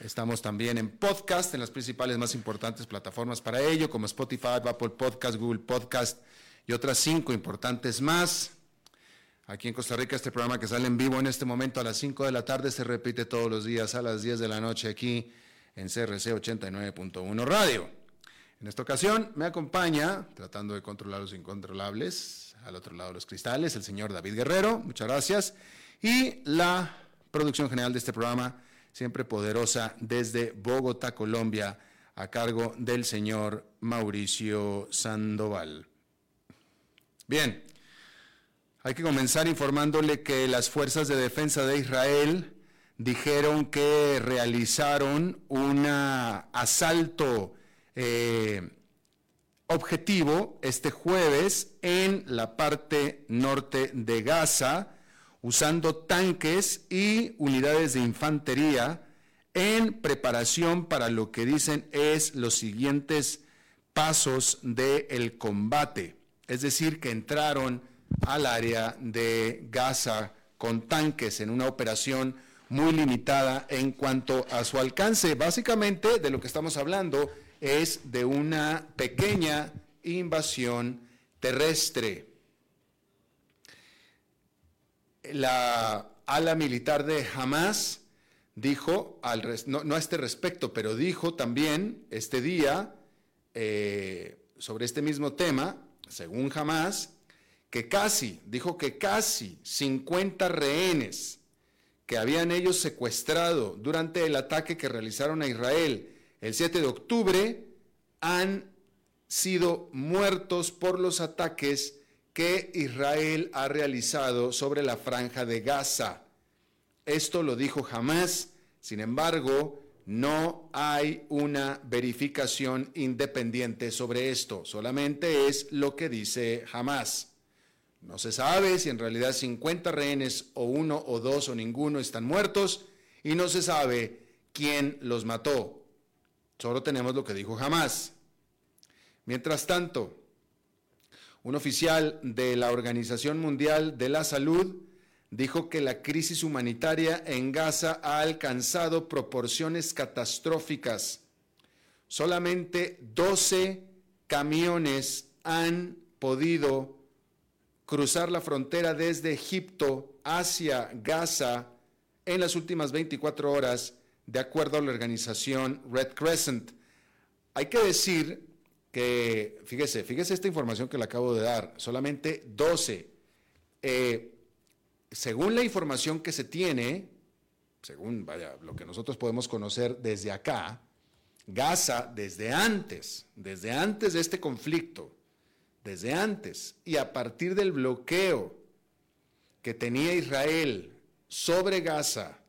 Estamos también en podcast, en las principales más importantes plataformas para ello, como Spotify, Apple Podcast, Google Podcast y otras cinco importantes más. Aquí en Costa Rica, este programa que sale en vivo en este momento a las 5 de la tarde se repite todos los días a las 10 de la noche aquí en CRC 89.1 Radio. En esta ocasión me acompaña, tratando de controlar los incontrolables, al otro lado de los cristales, el señor David Guerrero, muchas gracias, y la producción general de este programa siempre poderosa, desde Bogotá, Colombia, a cargo del señor Mauricio Sandoval. Bien, hay que comenzar informándole que las fuerzas de defensa de Israel dijeron que realizaron un asalto eh, objetivo este jueves en la parte norte de Gaza, usando tanques y unidades de infantería en preparación para lo que dicen es los siguientes pasos del combate. Es decir, que entraron al área de Gaza con tanques en una operación muy limitada en cuanto a su alcance. Básicamente de lo que estamos hablando es de una pequeña invasión terrestre la ala militar de Hamas dijo, no, a este respecto, pero dijo también este día eh, sobre este mismo tema, según Hamas, que casi, dijo que casi 50 rehenes que habían ellos secuestrado durante el ataque que realizaron a Israel el 7 de octubre han sido muertos por los ataques que Israel ha realizado sobre la franja de Gaza. Esto lo dijo jamás, sin embargo, no hay una verificación independiente sobre esto, solamente es lo que dice jamás. No se sabe si en realidad 50 rehenes o uno o dos o ninguno están muertos y no se sabe quién los mató. Solo tenemos lo que dijo jamás. Mientras tanto, un oficial de la Organización Mundial de la Salud dijo que la crisis humanitaria en Gaza ha alcanzado proporciones catastróficas. Solamente 12 camiones han podido cruzar la frontera desde Egipto hacia Gaza en las últimas 24 horas, de acuerdo a la organización Red Crescent. Hay que decir que, fíjese, fíjese esta información que le acabo de dar, solamente 12. Eh, según la información que se tiene, según vaya, lo que nosotros podemos conocer desde acá, Gaza desde antes, desde antes de este conflicto, desde antes y a partir del bloqueo que tenía Israel sobre Gaza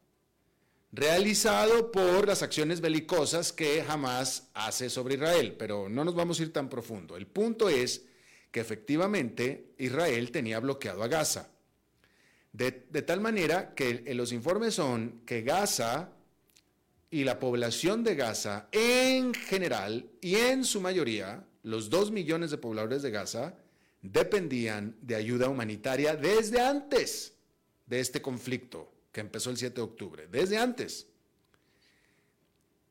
realizado por las acciones belicosas que jamás hace sobre Israel. Pero no nos vamos a ir tan profundo. El punto es que efectivamente Israel tenía bloqueado a Gaza. De, tal manera que los informes son que Gaza y la población de Gaza en general y en su mayoría, los dos millones de pobladores de Gaza, dependían de ayuda humanitaria desde antes de este conflicto que empezó el 7 de octubre, desde antes.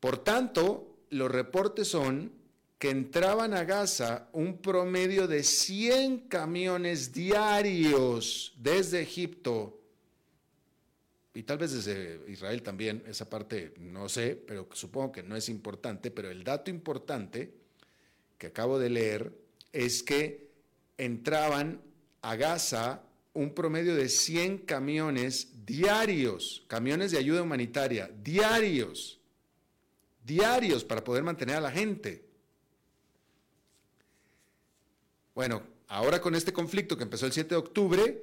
Por tanto, los reportes son que entraban a Gaza un promedio de 100 camiones diarios desde Egipto y tal vez desde Israel también, esa parte no sé, pero supongo que no es importante, pero el dato importante que acabo de leer es que entraban a Gaza un promedio de 100 camiones diarios, camiones de ayuda humanitaria, diarios, diarios para poder mantener a la gente. Bueno, ahora con este conflicto que empezó el 7 de octubre,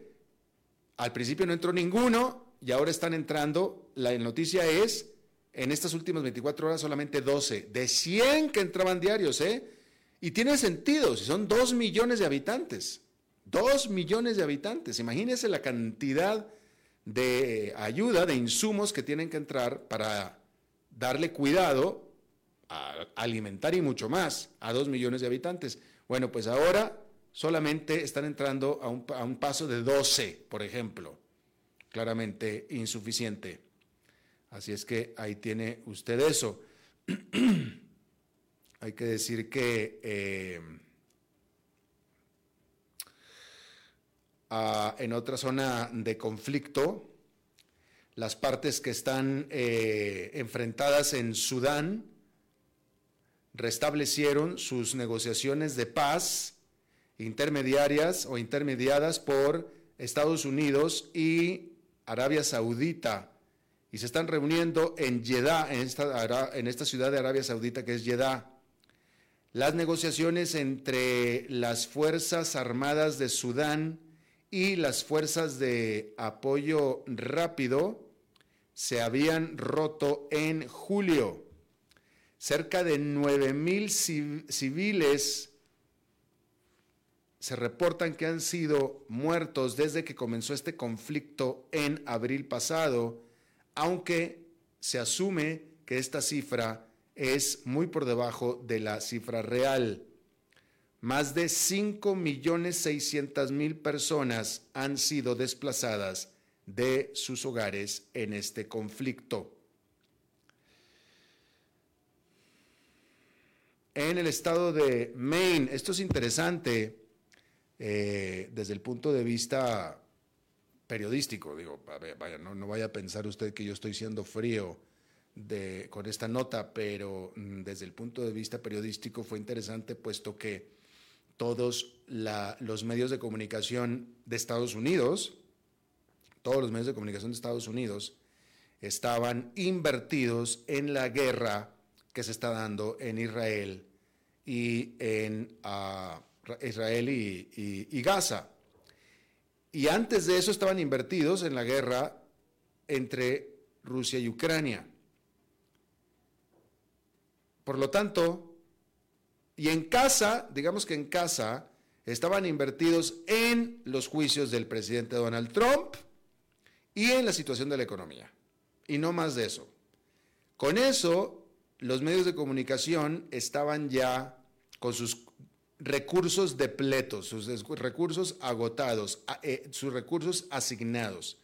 al principio no entró ninguno y ahora están entrando, la noticia es, en estas últimas 24 horas solamente 12, de 100 que entraban diarios, ¿eh? Y tiene sentido, si son 2 millones de habitantes, 2 millones de habitantes, imagínense la cantidad de ayuda, de insumos que tienen que entrar para darle cuidado, a alimentar y mucho más a 2 millones de habitantes. Bueno, pues ahora solamente están entrando a un, a un paso de 12, por ejemplo. Claramente insuficiente. Así es que ahí tiene usted eso. Hay que decir que eh, en otra zona de conflicto, las partes que están eh, enfrentadas en Sudán restablecieron sus negociaciones de paz intermediarias o intermediadas por Estados Unidos y Arabia Saudita. Y se están reuniendo en Jeddah, en esta, ciudad de Arabia Saudita que es Jeddah. Las negociaciones entre las Fuerzas Armadas de Sudán y las Fuerzas de Apoyo Rápido se habían roto en julio. Cerca de 9.000 civiles se reportan que han sido muertos desde que comenzó este conflicto en abril pasado, aunque se asume que esta cifra es muy por debajo de la cifra real. Más de 5.600.000 personas han sido desplazadas de sus hogares en este conflicto. En el estado de Maine, esto es interesante eh, desde el punto de vista periodístico, digo, no vaya a pensar usted que yo estoy siendo frío con esta nota, pero mm, desde el punto de vista periodístico fue interesante puesto que todos los medios de comunicación de Estados Unidos, todos los medios de comunicación de Estados Unidos estaban invertidos en la guerra que se está dando en Israel y en ah, Israel y Gaza. Y antes de eso estaban invertidos en la guerra entre Rusia y Ucrania. Por lo tanto, y en casa, digamos que en casa, estaban invertidos en los juicios del presidente Donald Trump y en la situación de la economía. Y no más de eso. Con eso, los medios de comunicación estaban ya con sus recursos depletos, sus recursos agotados, eh, sus recursos asignados.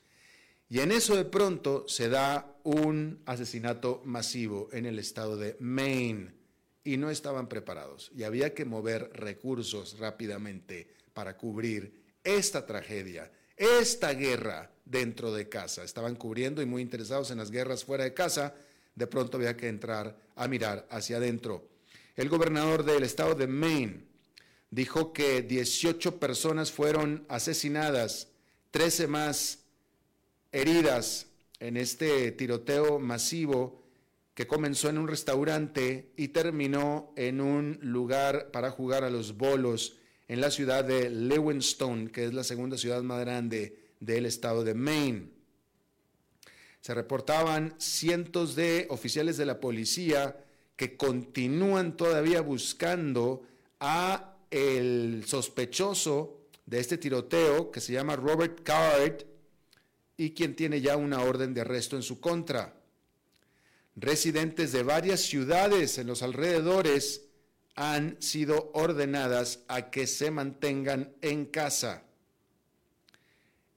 Y en eso de pronto se da un asesinato masivo en el estado de Maine y no estaban preparados y había que mover recursos rápidamente para cubrir esta tragedia, esta guerra dentro de casa. Estaban cubriendo y muy interesados en las guerras fuera de casa, de pronto había que entrar a mirar hacia adentro. El gobernador del estado de Maine dijo que 18 personas fueron asesinadas, 13 más heridas en este tiroteo masivo que comenzó en un restaurante y terminó en un lugar para jugar a los bolos en la ciudad de Lewiston, que es la segunda ciudad más grande del estado de Maine. Se reportaban cientos de oficiales de la policía que continúan todavía buscando a el sospechoso de este tiroteo que se llama Robert Card, y quien tiene ya una orden de arresto en su contra. Residentes de varias ciudades en los alrededores han sido ordenadas a que se mantengan en casa.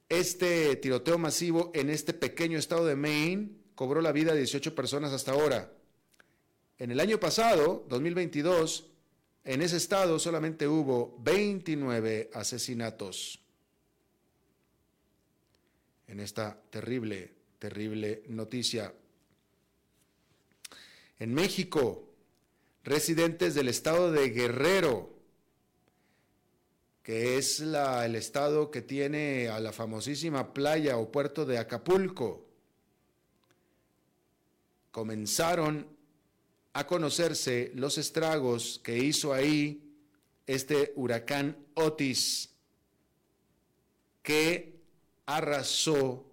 Este tiroteo masivo en este pequeño estado de Maine cobró la vida de 18 personas hasta ahora. En el año pasado, 2022, en ese estado solamente hubo 29 asesinatos. En esta terrible, terrible noticia. En México, residentes del estado de Guerrero, que es la, el estado que tiene a la famosísima playa o puerto de Acapulco, comenzaron a conocerse los estragos que hizo ahí este huracán Otis, que arrasó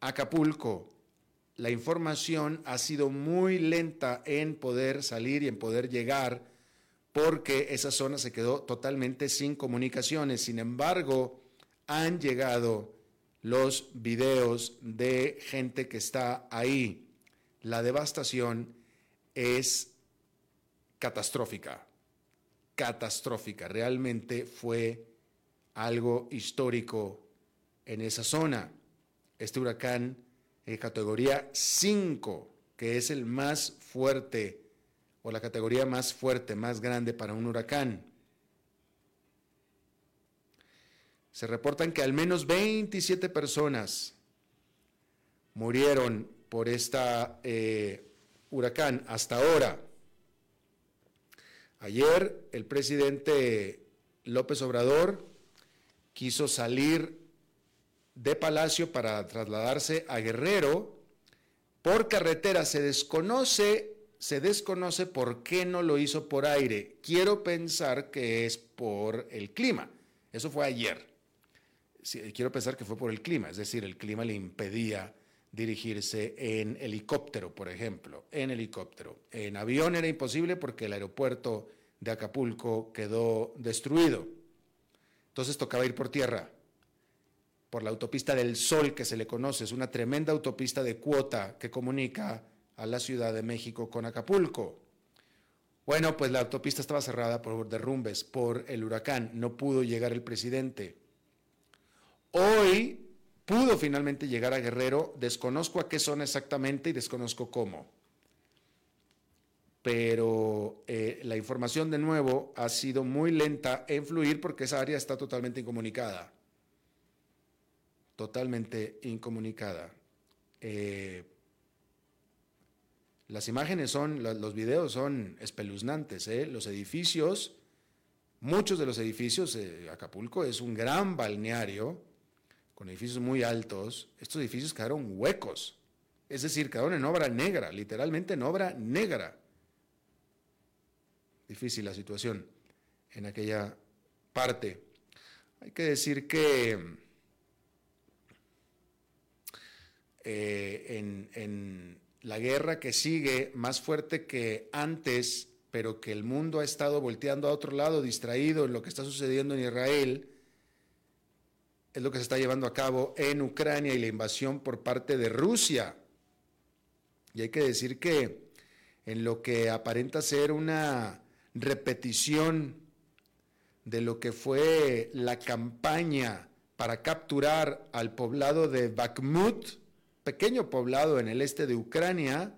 Acapulco. La información ha sido muy lenta en poder salir y en poder llegar porque esa zona se quedó totalmente sin comunicaciones. Sin embargo, han llegado los videos de gente que está ahí. La devastación es catastrófica, catastrófica. Realmente fue algo histórico en esa zona. Este huracán en categoría 5, que es el más fuerte o la categoría más fuerte, más grande para un huracán. Se reportan que al menos 27 personas murieron por esta eh, huracán hasta ahora. Ayer el presidente López Obrador quiso salir de Palacio para trasladarse a Guerrero por carretera. Se desconoce, se desconoce por qué no lo hizo por aire. Quiero pensar que es por el clima. Eso fue ayer. Quiero pensar que fue por el clima, es decir, el clima le impedía dirigirse en helicóptero, por ejemplo, en helicóptero. En avión era imposible porque el aeropuerto de Acapulco quedó destruido. Entonces tocaba ir por tierra, por la autopista del Sol que se le conoce, es una tremenda autopista de cuota que comunica a la Ciudad de México con Acapulco. Bueno, pues la autopista estaba cerrada por derrumbes, por el huracán, no pudo llegar el presidente. Hoy pudo finalmente llegar a Guerrero, desconozco a qué zona exactamente y desconozco cómo. Pero eh, la información de nuevo ha sido muy lenta en fluir porque esa área está totalmente incomunicada. Totalmente incomunicada. Eh, las imágenes son, los videos son espeluznantes. ¿eh? Los edificios, muchos de los edificios, Acapulco es un gran balneario con edificios muy altos, estos edificios quedaron huecos. Es decir, quedaron en obra negra, literalmente en obra negra. Difícil la situación en aquella parte. Hay que decir que eh, en, en la guerra que sigue, más fuerte que antes, pero que el mundo ha estado volteando a otro lado, distraído en lo que está sucediendo en Israel, es lo que se está llevando a cabo en Ucrania y la invasión por parte de Rusia. Y hay que decir que en lo que aparenta ser una repetición de lo que fue la campaña para capturar al poblado de Bakhmut, pequeño poblado en el este de Ucrania,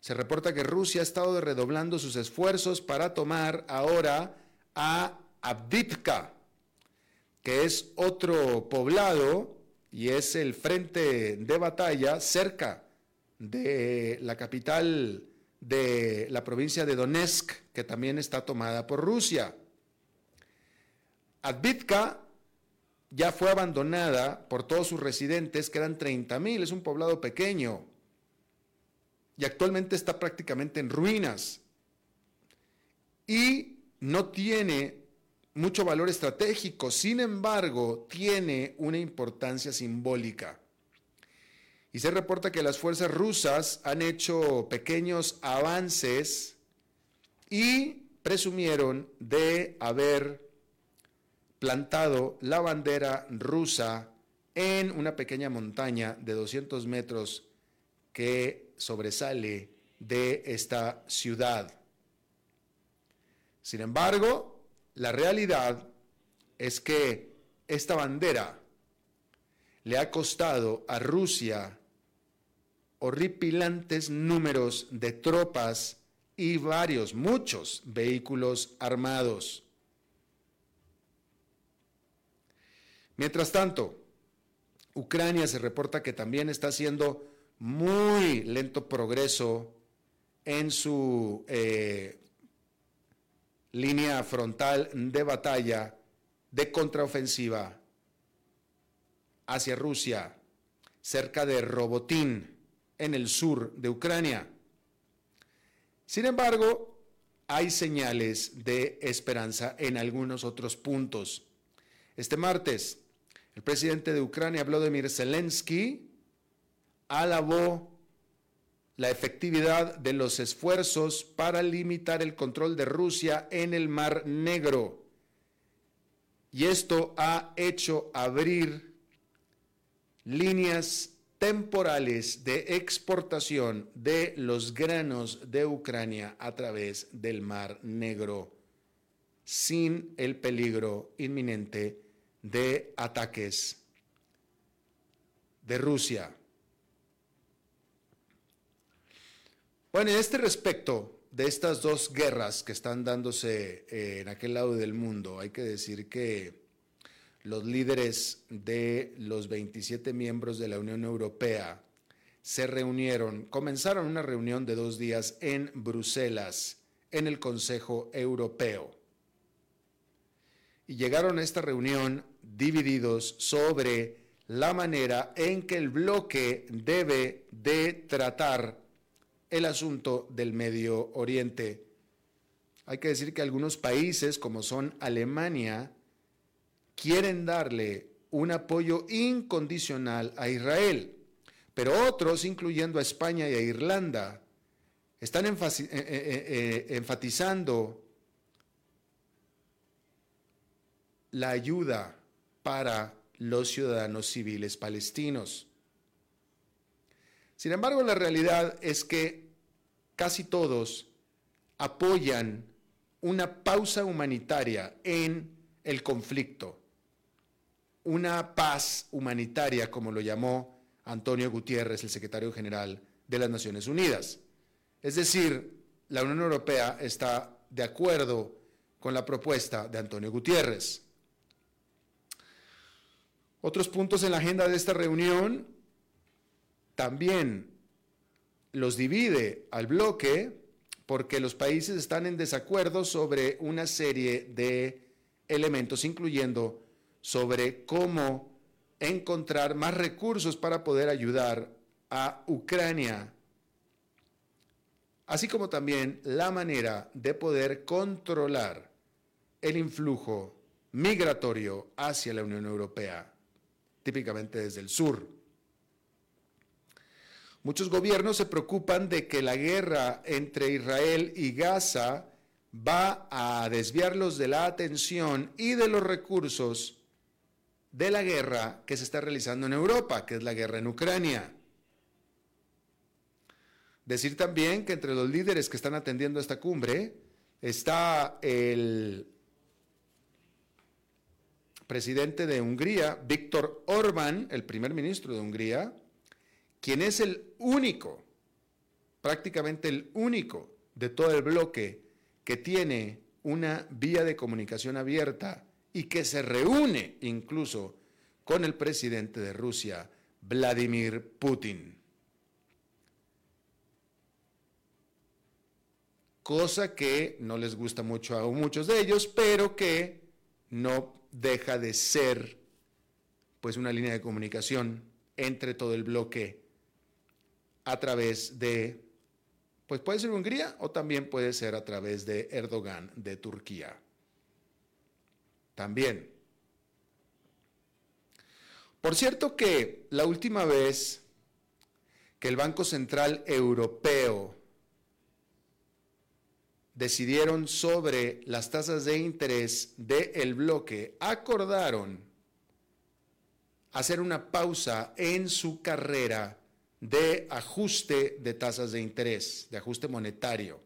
se reporta que Rusia ha estado redoblando sus esfuerzos para tomar ahora a Abdivka, que es otro poblado y es el frente de batalla cerca de la capital de la provincia de Donetsk, que también está tomada por Rusia. Advitka ya fue abandonada por todos sus residentes, que eran 30.000, es un poblado pequeño, y actualmente está prácticamente en ruinas. Y no tiene mucho valor estratégico, sin embargo, tiene una importancia simbólica. Y se reporta que las fuerzas rusas han hecho pequeños avances y presumieron de haber plantado la bandera rusa en una pequeña montaña de 200 metros que sobresale de esta ciudad. Sin embargo, la realidad es que esta bandera le ha costado a Rusia horripilantes números de tropas y varios, muchos vehículos armados. Mientras tanto, Ucrania se reporta que también está haciendo muy lento progreso en su eh, línea frontal de batalla de contraofensiva hacia Rusia, cerca de Robotín, en el sur de Ucrania. Sin embargo, hay señales de esperanza en algunos otros puntos. Este martes, el presidente de Ucrania, Vladimir Zelensky, alabó la efectividad de los esfuerzos para limitar el control de Rusia en el Mar Negro. Y esto ha hecho abrir líneas temporales de exportación de los granos de Ucrania a través del Mar Negro, sin el peligro inminente de ataques de Rusia. Bueno, en este respecto de estas dos guerras que están dándose eh, en aquel lado del mundo, hay que decir que los líderes de los 27 miembros de la Unión Europea se reunieron, comenzaron una reunión de dos días en Bruselas, en el Consejo Europeo. Y llegaron a esta reunión divididos sobre la manera en que el bloque debe de tratar el asunto del Medio Oriente. Hay que decir que algunos países, como son Alemania, quieren darle un apoyo incondicional a Israel, pero otros, incluyendo a España y a Irlanda, están eh, eh, eh, enfatizando la ayuda para los ciudadanos civiles palestinos. Sin embargo, la realidad es que casi todos apoyan una pausa humanitaria en el conflicto una paz humanitaria, como lo llamó Antonio Gutiérrez, el secretario general de las Naciones Unidas. Es decir, la Unión Europea está de acuerdo con la propuesta de Antonio Gutiérrez. Otros puntos en la agenda de esta reunión también los divide al bloque porque los países están en desacuerdo sobre una serie de elementos, incluyendo sobre cómo encontrar más recursos para poder ayudar a Ucrania, así como también la manera de poder controlar el influjo migratorio hacia la Unión Europea, típicamente desde el sur. Muchos gobiernos se preocupan de que la guerra entre Israel y Gaza va a desviarlos de la atención y de los recursos de la guerra que se está realizando en Europa, que es la guerra en Ucrania. Decir también que entre los líderes que están atendiendo esta cumbre está el presidente de Hungría, Víctor Orbán, el primer ministro de Hungría, quien es el único, prácticamente el único de todo el bloque que tiene una vía de comunicación abierta y que se reúne incluso con el presidente de Rusia, Vladimir Putin. Cosa que no les gusta mucho a muchos de ellos, pero que no deja de ser pues una línea de comunicación entre todo el bloque a través de pues puede ser Hungría o también puede ser a través de Erdogan de Turquía también. Por cierto que la última vez que el Banco Central Europeo decidieron sobre las tasas de interés del bloque, acordaron hacer una pausa en su carrera de ajuste de tasas de interés, de ajuste monetario.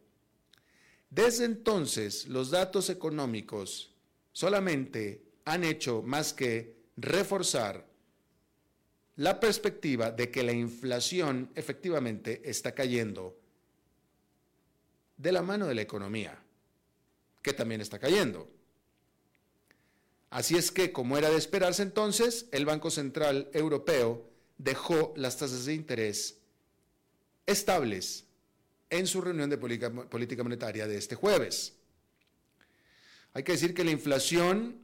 Desde entonces, los datos económicos solamente han hecho más que reforzar la perspectiva de que la inflación efectivamente está cayendo de la mano de la economía, que también está cayendo. Así es que, como era de esperarse entonces, el Banco Central Europeo dejó las tasas de interés estables en su reunión de política monetaria de este jueves. Hay que decir que la inflación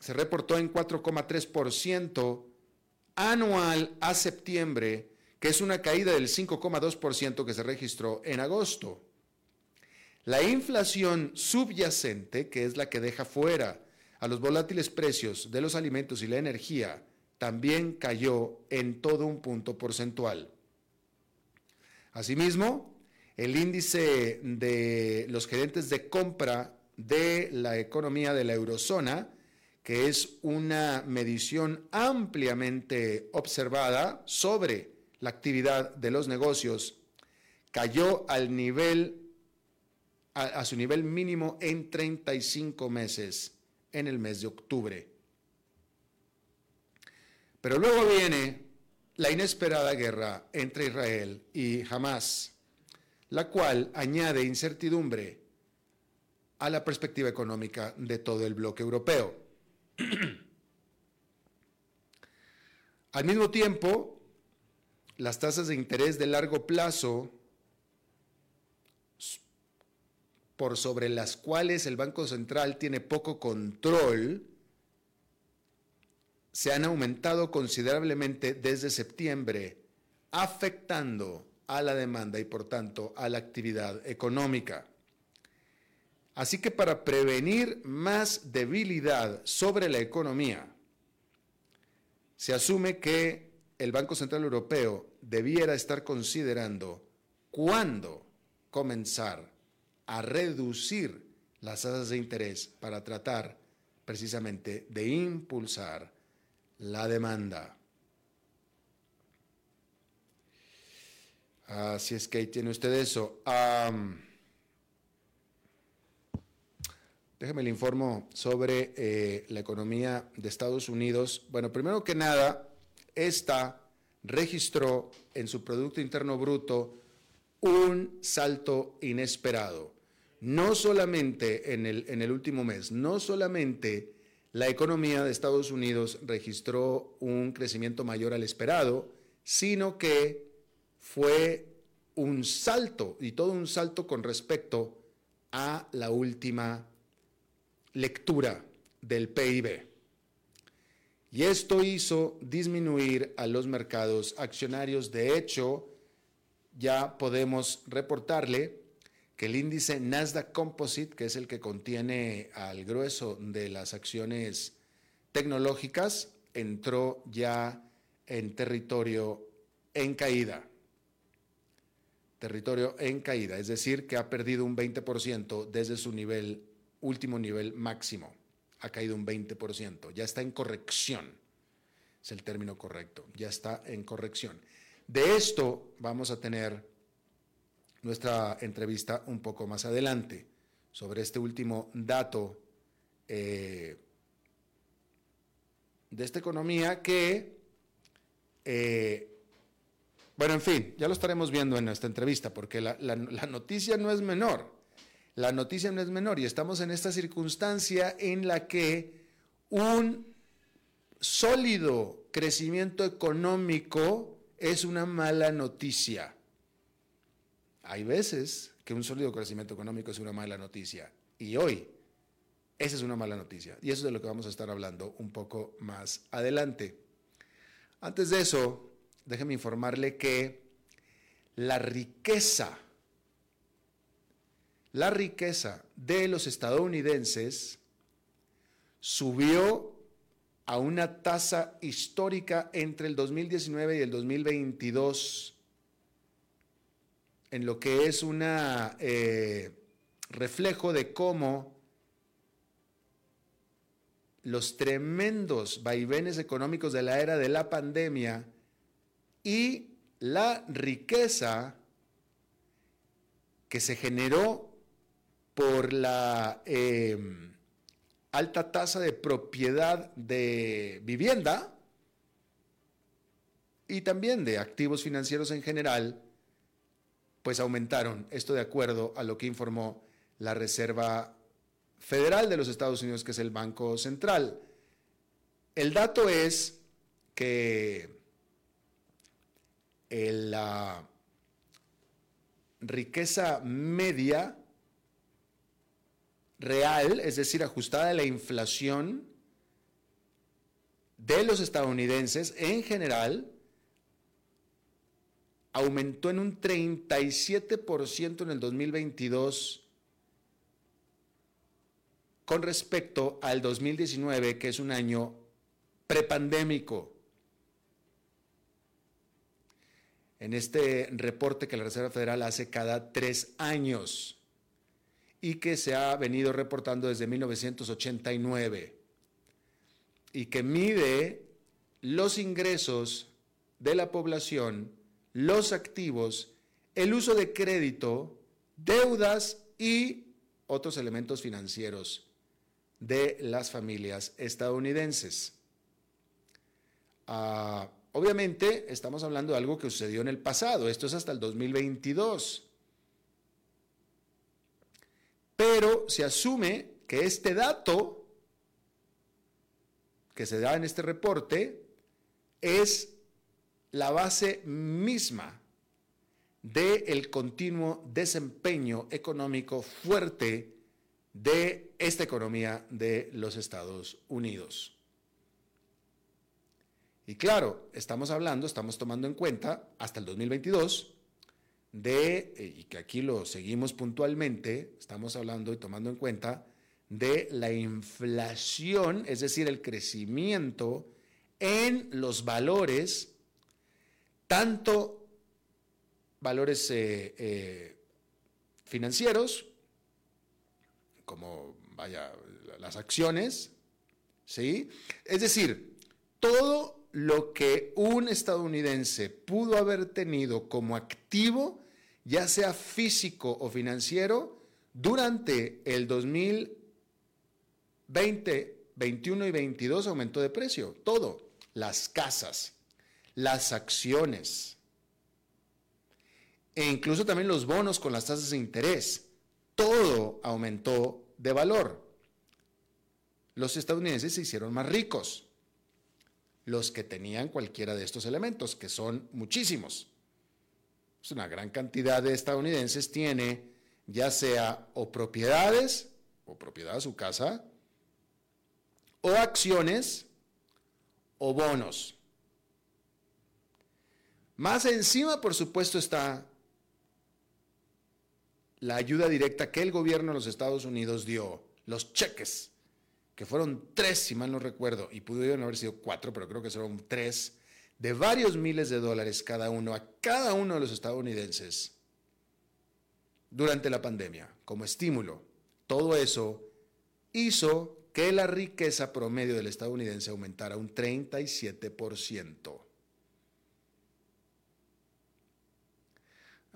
se reportó en 4,3% anual a septiembre, que es una caída del 5,2% que se registró en agosto. La inflación subyacente, que es la que deja fuera a los volátiles precios de los alimentos y la energía también cayó en todo un punto porcentual. Asimismo, el índice de los gerentes de compra de la economía de la eurozona, que es una medición ampliamente observada sobre la actividad de los negocios, cayó al nivel a, su nivel mínimo en 35 meses en el mes de octubre. Pero luego viene la inesperada guerra entre Israel y Hamas, la cual añade incertidumbre a la perspectiva económica de todo el bloque europeo. Al mismo tiempo, las tasas de interés de largo plazo por sobre las cuales el Banco Central tiene poco control, se han aumentado considerablemente desde septiembre, afectando a la demanda y por tanto a la actividad económica. Así que para prevenir más debilidad sobre la economía, se asume que el Banco Central Europeo debiera estar considerando cuándo comenzar a reducir las tasas de interés para tratar precisamente de impulsar la demanda. Así es que ahí tiene usted eso. déjeme le informo sobre eh, la economía de Estados Unidos. Bueno, primero que nada, esta registró en su Producto Interno Bruto un salto inesperado no solamente en el, en el último mes, no solamente la economía de Estados Unidos registró un crecimiento mayor al esperado, sino que fue un salto, y todo un salto con respecto a la última lectura del PIB. Y esto hizo disminuir a los mercados accionarios. De hecho, ya podemos reportarle que el índice Nasdaq Composite, que es el que contiene al grueso de las acciones tecnológicas, entró ya en territorio en caída. Territorio en caída, es decir, que ha perdido un 20% desde su nivel, último nivel máximo. Ha caído un 20%, ya está en corrección. Es el término correcto, ya está en corrección. De esto vamos a tener nuestra entrevista un poco más adelante sobre este último dato eh, de esta economía que, eh, bueno, en fin, ya lo estaremos viendo en esta entrevista porque la, la noticia no es menor. La noticia no es menor y estamos en esta circunstancia en la que un sólido crecimiento económico es una mala noticia. Hay veces que un sólido crecimiento económico es una mala noticia y hoy esa es una mala noticia y eso es de lo que vamos a estar hablando un poco más adelante. Antes de eso, déjeme informarle que la riqueza, la riqueza de los estadounidenses subió a una tasa histórica entre el 2019 y el 2022 en lo que es un eh, reflejo de cómo los tremendos vaivenes económicos de la era de la pandemia y la riqueza que se generó por la em, alta tasa de propiedad de vivienda y también de activos financieros en general, pues aumentaron. Esto de acuerdo a lo que informó la Reserva Federal de los Estados Unidos, que es el Banco Central. El dato es que la riqueza media real, es decir, ajustada a la inflación de los estadounidenses en general, aumentó en un 37% en el 2022 con respecto al 2019, que es un año prepandémico. En este reporte que la Reserva Federal hace cada tres años y que se ha venido reportando desde 1989 y que mide los ingresos de la población, los activos, el uso de crédito, deudas y otros elementos financieros de las familias estadounidenses. Ah, obviamente estamos hablando de algo que sucedió en el pasado, esto es hasta el 2022. Pero se asume que este dato que se da en este reporte es la base misma del continuo desempeño económico fuerte de esta economía de los Estados Unidos. Y claro, estamos hablando, estamos tomando en cuenta hasta el 2022 de, eh, y que aquí lo seguimos puntualmente, estamos hablando y tomando en cuenta de la inflación, es decir, el crecimiento en los valores, tanto valores eh, eh, financieros como, vaya, las acciones, ¿sí? Es decir, todo lo que un estadounidense pudo haber tenido como activo, ya sea físico o financiero, durante el 2020, 21 y 22 aumentó de precio. Todo. Las casas, las acciones, e incluso también los bonos con las tasas de interés todo aumentó de valor. Los estadounidenses se hicieron más ricos, los que tenían cualquiera de estos elementos, que son muchísimos. Es una gran cantidad de estadounidenses tiene ya sea o propiedades, o propiedad de su casa, o acciones, o bonos. Más encima, por supuesto, está la ayuda directa que el gobierno de los Estados Unidos dio, los cheques, que fueron tres, si mal no recuerdo, y pudieron haber sido cuatro, pero creo que fueron tres, de varios miles de dólares cada uno a cada uno de los estadounidenses durante la pandemia, como estímulo. Todo eso hizo que la riqueza promedio del estadounidense aumentara un 37%.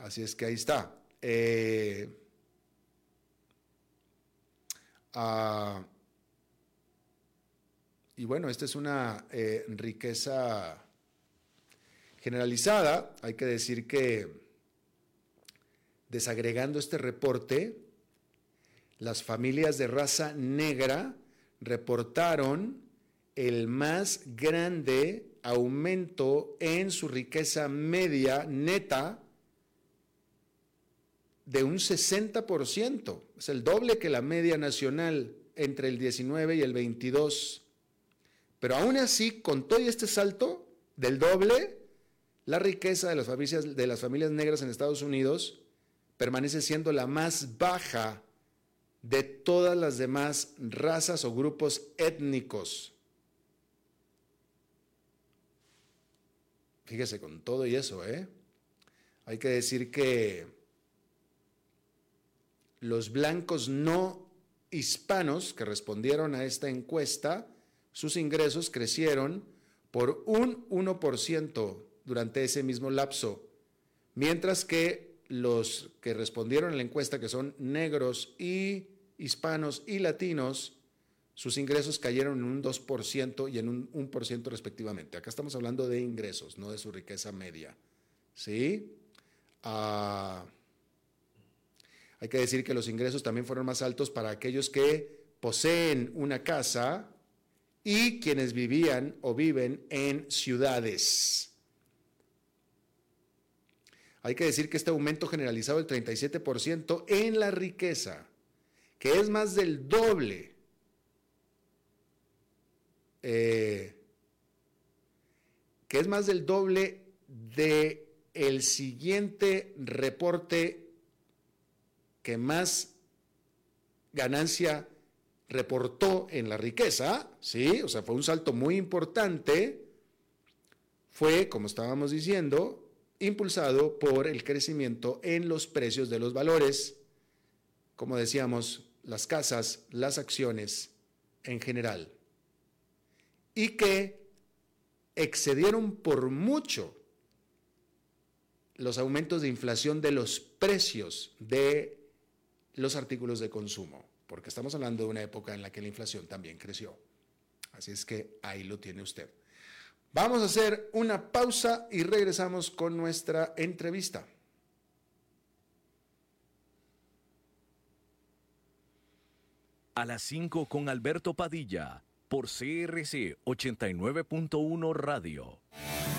Así es que ahí está. Eh, ah, y bueno, esta es una eh, riqueza generalizada. Hay que decir que desagregando este reporte, las familias de raza negra reportaron el más grande aumento en su riqueza media neta de un 60%, es el doble que la media nacional entre el 19 y el 22. Pero aún así, con todo este salto del doble, la riqueza de las familias, de las familias negras en Estados Unidos permanece siendo la más baja de todas las demás razas o grupos étnicos. Fíjese con todo y eso, ¿eh? Hay que decir que los blancos no hispanos que respondieron a esta encuesta sus ingresos crecieron por un 1% durante ese mismo lapso, mientras que los que respondieron a la encuesta, que son negros y hispanos y latinos, sus ingresos cayeron en un 2% y en un 1% respectivamente. Acá estamos hablando de ingresos, no de su riqueza media. ¿Sí? Ah, hay que decir que los ingresos también fueron más altos para aquellos que poseen una casa y quienes vivían o viven en ciudades. Hay que decir que este aumento generalizado del 37% en la riqueza, que es más del doble, eh, que es más del doble de el siguiente reporte que más ganancia reportó en la riqueza, ¿sí? O sea, fue un salto muy importante. Fue, como estábamos diciendo, impulsado por el crecimiento en los precios de los valores, como decíamos, las casas, las acciones en general, y que excedieron por mucho los aumentos de inflación de los precios de los artículos de consumo, porque estamos hablando de una época en la que la inflación también creció. Así es que ahí lo tiene usted. Vamos a hacer una pausa y regresamos con nuestra entrevista. A las 5 con Alberto Padilla por CRC 89.1 Radio.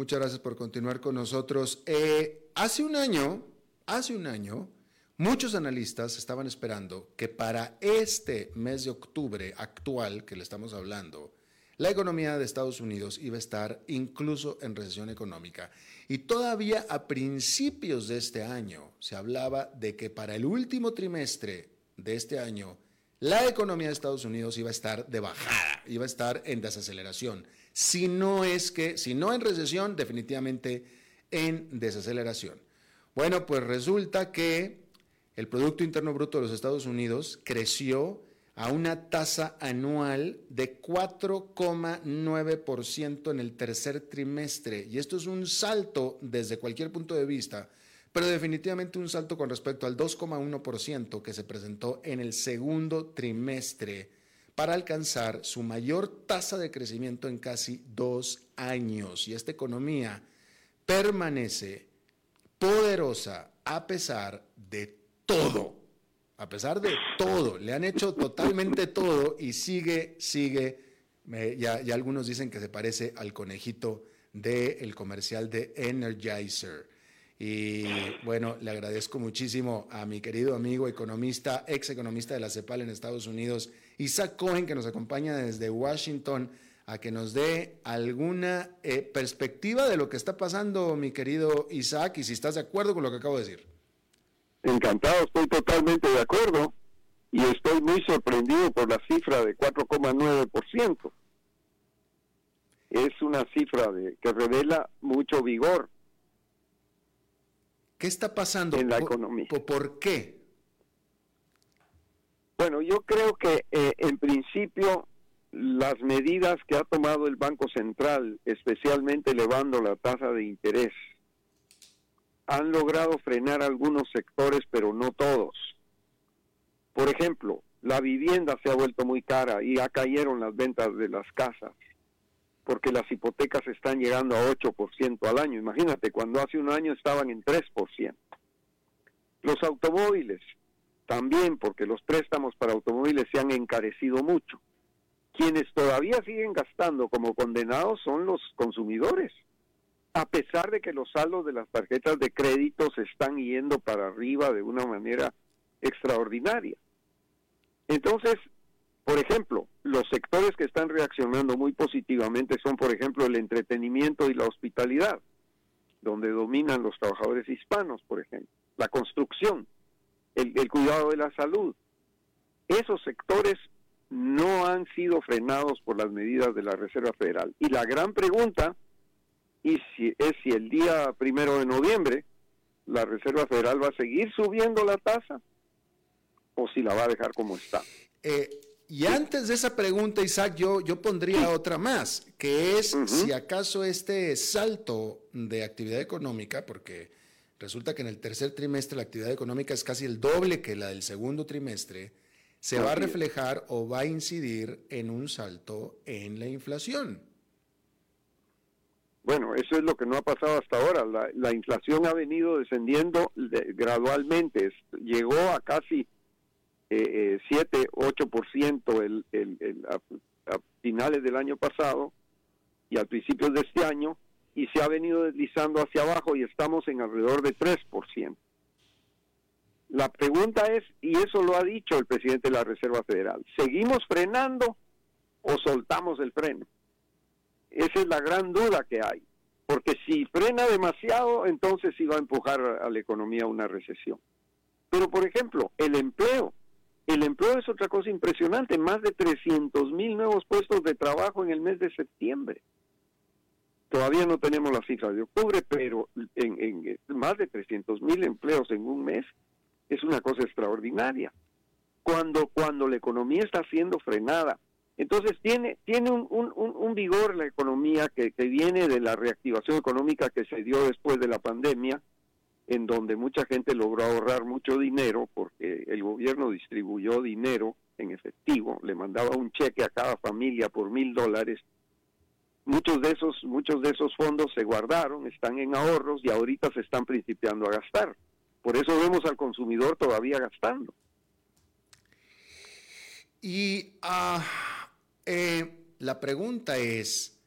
Muchas gracias por continuar con nosotros. Eh, hace un año, hace un año, muchos analistas estaban esperando que para este mes de octubre actual que le estamos hablando, la economía de Estados Unidos iba a estar incluso en recesión económica. Y todavía a principios de este año se hablaba de que para el último trimestre de este año, la economía de Estados Unidos iba a estar de bajada, iba a estar en desaceleración. Si no es que, si no en recesión, definitivamente en desaceleración. Bueno, pues resulta que el Producto Interno Bruto de los Estados Unidos creció a una tasa anual de 4,9% en el tercer trimestre. Y esto es un salto desde cualquier punto de vista pero definitivamente un salto con respecto al 2,1% que se presentó en el segundo trimestre para alcanzar su mayor tasa de crecimiento en casi dos años. Y esta economía permanece poderosa a pesar de todo. A pesar de todo, le han hecho totalmente todo y sigue, sigue, ya, ya, algunos dicen que se parece al conejito del comercial de Energizer. Y bueno, le agradezco muchísimo a mi querido amigo economista, ex economista de la CEPAL en Estados Unidos, Isaac Cohen, que nos acompaña desde Washington, a que nos dé alguna eh, perspectiva de lo que está pasando, mi querido Isaac, y si estás de acuerdo con lo que acabo de decir. Encantado, estoy totalmente de acuerdo y estoy muy sorprendido por la cifra de 4,9%. Es una cifra de, que revela mucho vigor ¿Qué está pasando en la economía? ¿Por qué? Bueno, yo creo que eh, en principio las medidas que ha tomado el Banco Central, especialmente elevando la tasa de interés, han logrado frenar algunos sectores, pero no todos. Por ejemplo, La vivienda se ha vuelto muy cara y ya cayeron las ventas de las casas porque las hipotecas están llegando a 8% al año. Imagínate, cuando hace un año estaban en 3%. Los automóviles también, porque los préstamos para automóviles se han encarecido mucho. Quienes todavía siguen gastando como condenados son los consumidores, a pesar de que los saldos de las tarjetas de crédito se están yendo para arriba de una manera extraordinaria. Entonces, por ejemplo, los sectores que están reaccionando muy positivamente son, por ejemplo, el entretenimiento y la hospitalidad, donde dominan los trabajadores hispanos, por ejemplo, la construcción, el, cuidado de la salud. Esos sectores no han sido frenados por las medidas de la Reserva Federal. Y la gran pregunta y si, es si el día primero de noviembre la Reserva Federal va a seguir subiendo la tasa o si la va a dejar como está. Eh, y antes de esa pregunta, Isaac, yo, yo pondría otra más, que es si acaso este salto de actividad económica, porque resulta que en el tercer trimestre la actividad económica es casi el doble que la del segundo trimestre, se va a reflejar o va a incidir en un salto en la inflación. Bueno, eso es lo que no ha pasado hasta ahora. La, inflación ha venido descendiendo gradualmente, llegó a casi eh, 7, 8% el, el, el, a, finales del año pasado y al principio de este año y se ha venido deslizando hacia abajo y estamos en alrededor de 3%. La pregunta es, y eso lo ha dicho el presidente de la Reserva Federal, ¿seguimos frenando o soltamos el freno? Esa es la gran duda que hay, porque si frena demasiado, entonces sí va a empujar a la economía a una recesión. Pero, por ejemplo, el empleo, el empleo es otra cosa impresionante, más de 300 mil nuevos puestos de trabajo en el mes de septiembre. Todavía no tenemos las cifras de octubre, pero en, más de 300 mil empleos en un mes es una cosa extraordinaria. Cuando, cuando la economía está siendo frenada, entonces tiene, tiene un, un, vigor la economía que, que, viene de la reactivación económica que se dio después de la pandemia en donde mucha gente logró ahorrar mucho dinero porque el gobierno distribuyó dinero en efectivo, le mandaba un cheque a cada familia por mil dólares. Muchos de esos, muchos de esos fondos se guardaron, están en ahorros y ahorita se están principiando a gastar. Por eso vemos al consumidor todavía gastando. Y uh, eh, la pregunta es,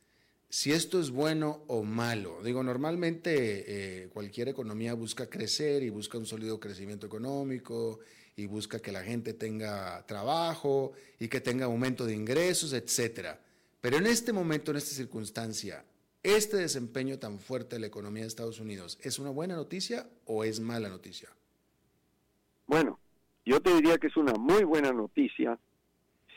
si esto es bueno o malo. Digo, normalmente eh, cualquier economía busca crecer y busca un sólido crecimiento económico y busca que la gente tenga trabajo y que tenga aumento de ingresos, etcétera. Pero en este momento, en esta circunstancia, este desempeño tan fuerte de la economía de Estados Unidos, ¿es una buena noticia o es mala noticia? Bueno, yo te diría que es una muy buena noticia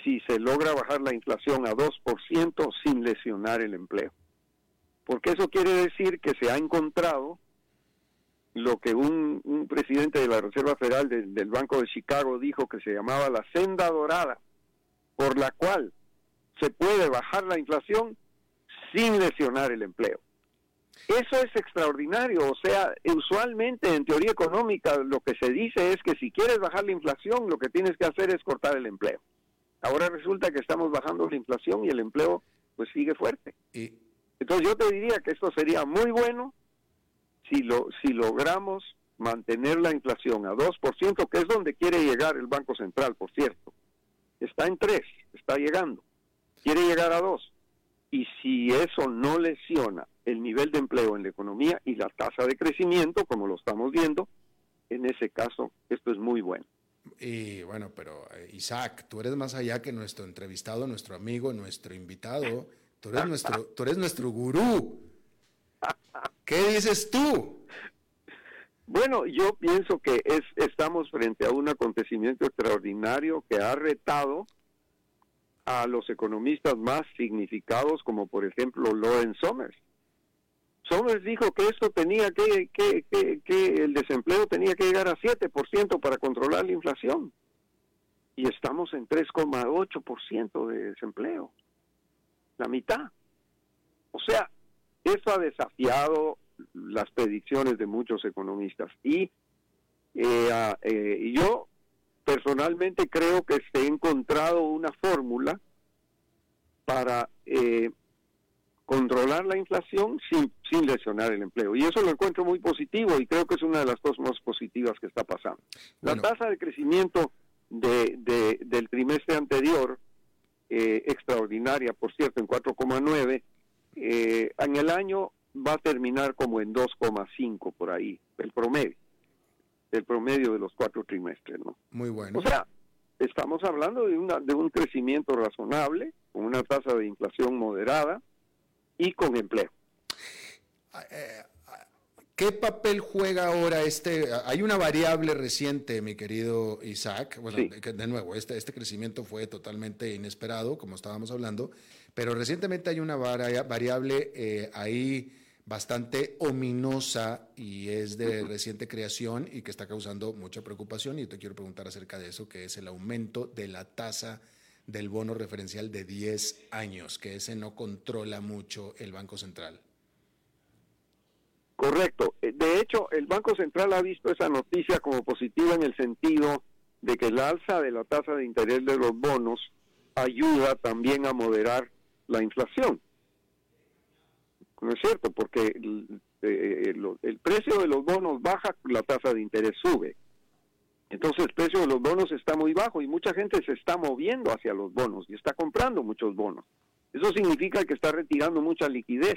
si se logra bajar la inflación a 2% sin lesionar el empleo. Porque eso quiere decir que se ha encontrado lo que un, presidente de la Reserva Federal del Banco de Chicago dijo que se llamaba la senda dorada, por la cual se puede bajar la inflación sin lesionar el empleo. Eso es extraordinario, o sea, usualmente en teoría económica lo que se dice es que si quieres bajar la inflación, lo que tienes que hacer es cortar el empleo. Ahora resulta que estamos bajando la inflación y el empleo pues sigue fuerte. Entonces yo te diría que esto sería muy bueno si, lo, si logramos mantener la inflación a 2%, que es donde quiere llegar el Banco Central, por cierto. Está en 3, está llegando. Quiere llegar a 2. Y si eso no lesiona el nivel de empleo en la economía y la tasa de crecimiento, como lo estamos viendo, en ese caso esto es muy bueno. Y bueno, pero eh, Isaac, tú eres más allá que nuestro entrevistado, nuestro amigo, nuestro invitado. Tú eres nuestro, tú eres nuestro gurú. ¿Qué dices tú? Bueno, yo pienso que es, estamos frente a un acontecimiento extraordinario que ha retado a los economistas más significados, como por ejemplo Lawrence Summers. Somers dijo que esto tenía que, que, que, el desempleo tenía que llegar a 7% para controlar la inflación. Y estamos en 3,8% de desempleo. La mitad. O sea, eso ha desafiado las predicciones de muchos economistas. Y eh, eh, yo personalmente creo que se ha encontrado una fórmula para eh, controlar la inflación sin, sin lesionar el empleo. Y eso lo encuentro muy positivo y creo que es una de las cosas más positivas que está pasando. La tasa de crecimiento de, del trimestre anterior, eh, extraordinaria, por cierto, en 4,9, eh, en el año va a terminar como en 2,5 por ahí, el promedio, el promedio de los cuatro trimestres, ¿no? Muy bueno. O sea, estamos hablando de, una, de un crecimiento razonable, con una tasa de inflación moderada y con empleo. Ah, eh, ¿Qué papel juega ahora este? Hay una variable reciente, mi querido Isaac. Bueno, de, nuevo, este, este crecimiento fue totalmente inesperado, como estábamos hablando, pero recientemente hay una variable eh, ahí bastante ominosa y es de reciente creación y que está causando mucha preocupación. Y te quiero preguntar acerca de eso, que es el aumento de la tasa del bono referencial de 10 años, que ese no controla mucho el Banco Central. Correcto. Eh, de hecho, el Banco Central ha visto esa noticia como positiva en el sentido de que el alza de la tasa de interés de los bonos ayuda también a moderar la inflación. No es cierto, porque el, eh, el, precio de los bonos baja, la tasa de interés sube. Entonces el precio de los bonos está muy bajo y mucha gente se está moviendo hacia los bonos y está comprando muchos bonos. Eso significa que está retirando mucha liquidez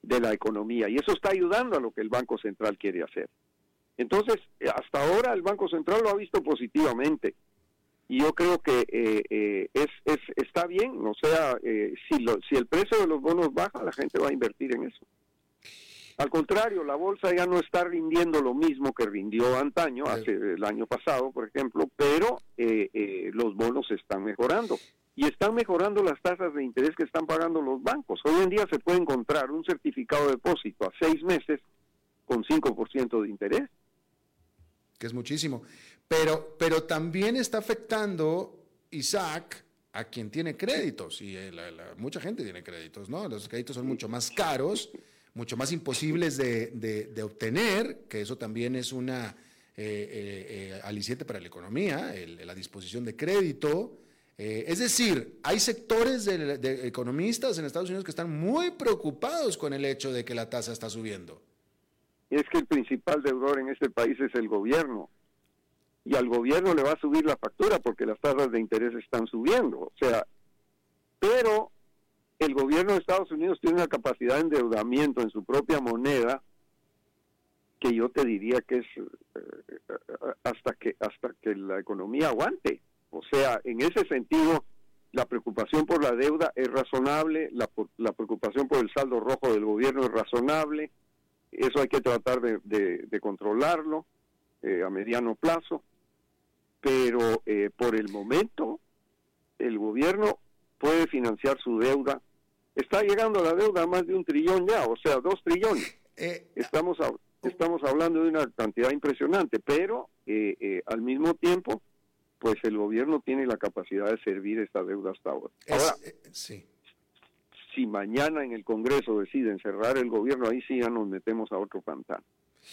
de la economía y eso está ayudando a lo que el Banco Central quiere hacer. Entonces, hasta ahora el Banco Central lo ha visto positivamente y yo creo que eh, eh, es, es, está bien, o sea, eh, si, lo, si el precio de los bonos baja, la gente va a invertir en eso. Al contrario, la bolsa ya no está rindiendo lo mismo que rindió antaño, hace el año pasado, por ejemplo, pero los bonos están mejorando y están mejorando las tasas de interés que están pagando los bancos. Hoy en día se puede encontrar un certificado de depósito a seis meses con 5% de interés. Que es muchísimo. Pero, pero también está afectando, Isaac, a quien tiene créditos. Y eh, mucha gente tiene créditos, ¿no? Los créditos son mucho más caros, mucho más imposibles de, obtener, que eso también es una eh, eh, aliciente para la economía, la disposición de crédito. Eh, es decir, hay sectores de, economistas en Estados Unidos que están muy preocupados con el hecho de que la tasa está subiendo. Y es que el principal deudor en este país es el gobierno. Y al gobierno le va a subir la factura porque las tasas de interés están subiendo. O sea, pero el gobierno de Estados Unidos tiene una capacidad de endeudamiento en su propia moneda que yo te diría que es eh, hasta que hasta que la economía aguante. O sea, en ese sentido, la preocupación por la deuda es razonable, la, la preocupación por el saldo rojo del gobierno es razonable, eso hay que tratar de, controlarlo eh, a mediano plazo, pero eh, por el momento el gobierno puede financiar su deuda. Está llegando la deuda a más de un trillón ya, o sea, dos trillones. Eh, estamos, estamos hablando de una cantidad impresionante, pero al mismo tiempo pues el gobierno tiene la capacidad de servir esta deuda hasta ahora. Ahora, eh, sí. si mañana en el Congreso deciden cerrar el gobierno, ahí sí ya nos metemos a otro pantano.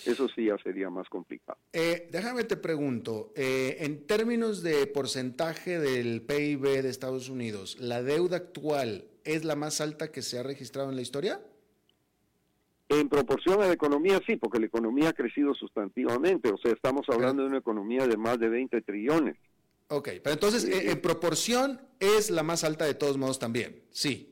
Eso sí ya sería más complicado. Eh, déjame te pregunto, eh, en términos de porcentaje del PIB de Estados Unidos, ¿la deuda actual es la más alta que se ha registrado en la historia? En proporción a la economía, sí, porque la economía ha crecido sustantivamente. O sea, estamos hablando de una economía de más de 20 trillones. Ok, pero entonces eh, en proporción es la más alta de todos modos también, sí.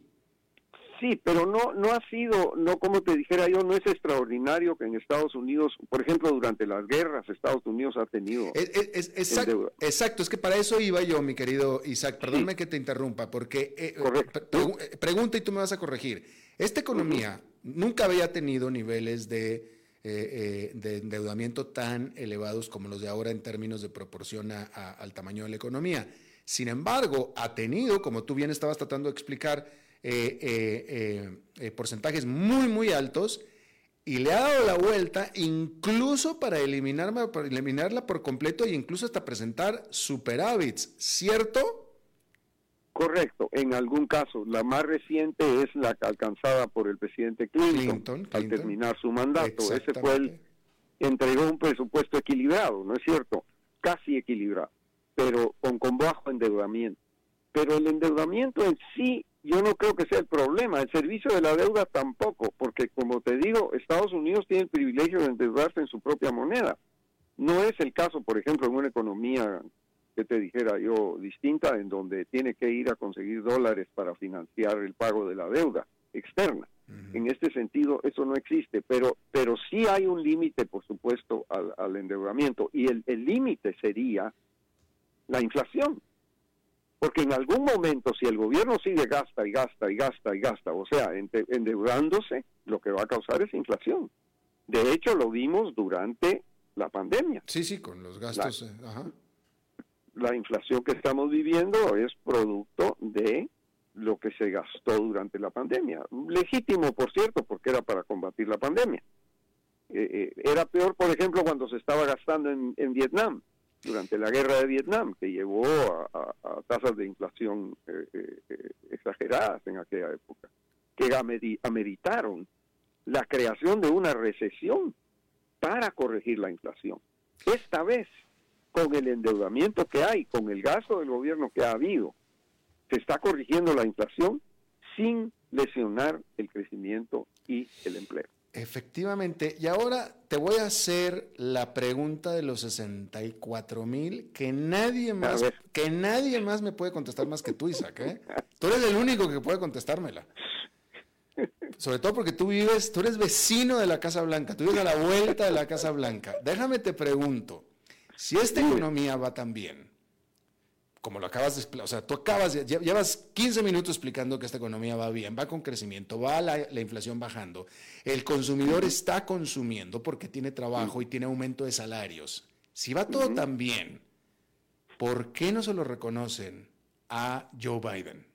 Sí, pero no no ha sido, no como te dijera yo, no es extraordinario que en Estados Unidos, por ejemplo, durante las guerras, Estados Unidos ha tenido. Es, exacto, exacto, es que para eso iba yo, mi querido Isaac. Perdóname que te interrumpa, porque eh, eh, pregunta y tú me vas a corregir. Esta economía nunca había tenido niveles de eh, eh, de endeudamiento tan elevados como los de ahora en términos de proporción al tamaño de la economía. Sin embargo, ha tenido, como tú bien estabas tratando de explicar, eh, porcentajes muy, muy altos y le ha dado la vuelta incluso para, para eliminarla por completo e incluso hasta presentar superávits, ¿cierto? Correcto, en algún caso. La más reciente es la alcanzada por el presidente Clinton, al terminar su mandato. Ese fue el entregó un presupuesto equilibrado, ¿no es cierto? casi equilibrado, pero con, con bajo endeudamiento. Pero el endeudamiento en sí yo no creo que sea el problema, el servicio de la deuda tampoco, porque como te digo, Estados Unidos tiene el privilegio de endeudarse en su propia moneda. No es el caso, por ejemplo, en una economía que te dijera yo distinta, en donde tiene que ir a conseguir dólares para financiar el pago de la deuda externa. En este sentido, eso no existe, pero, pero sí hay un límite, por supuesto, al, endeudamiento. Y el límite sería la inflación. Porque en algún momento, si el gobierno sigue gasta y gasta y gasta y gasta, o sea, endeudándose, lo que va a causar es inflación. De hecho, lo vimos durante la pandemia. Sí, sí, con los gastos. La, eh, la inflación que estamos viviendo es producto de lo que se gastó durante la pandemia. Legítimo, por cierto, porque era para combatir la pandemia. Eh, eh, era peor, por ejemplo, cuando se estaba gastando en, en Vietnam durante la guerra de Vietnam, que llevó a, tasas de inflación eh, eh, eh, exageradas en aquella época, que ameritaron la creación de una recesión para corregir la inflación. Esta vez, con el endeudamiento que hay, con el gasto del gobierno que ha habido, se está corrigiendo la inflación sin lesionar el crecimiento y el empleo. Efectivamente, y ahora te voy a hacer la pregunta de los 64 mil que nadie más que nadie más me puede contestar más que tú, Isaac. ¿eh? Tú eres el único que puede contestármela. Sobre todo porque tú vives, tú eres vecino de la Casa Blanca, tú vives a la vuelta de la Casa Blanca. Déjame te pregunto, si esta economía va tan bien, como lo acabas de explicar, o sea, tú acabas, llevas 15 minutos explicando que esta economía va bien, va con crecimiento, va la, la inflación bajando, el consumidor está consumiendo porque tiene trabajo y tiene aumento de salarios. Si va todo tan bien, ¿por qué no se lo reconocen a Joe Biden?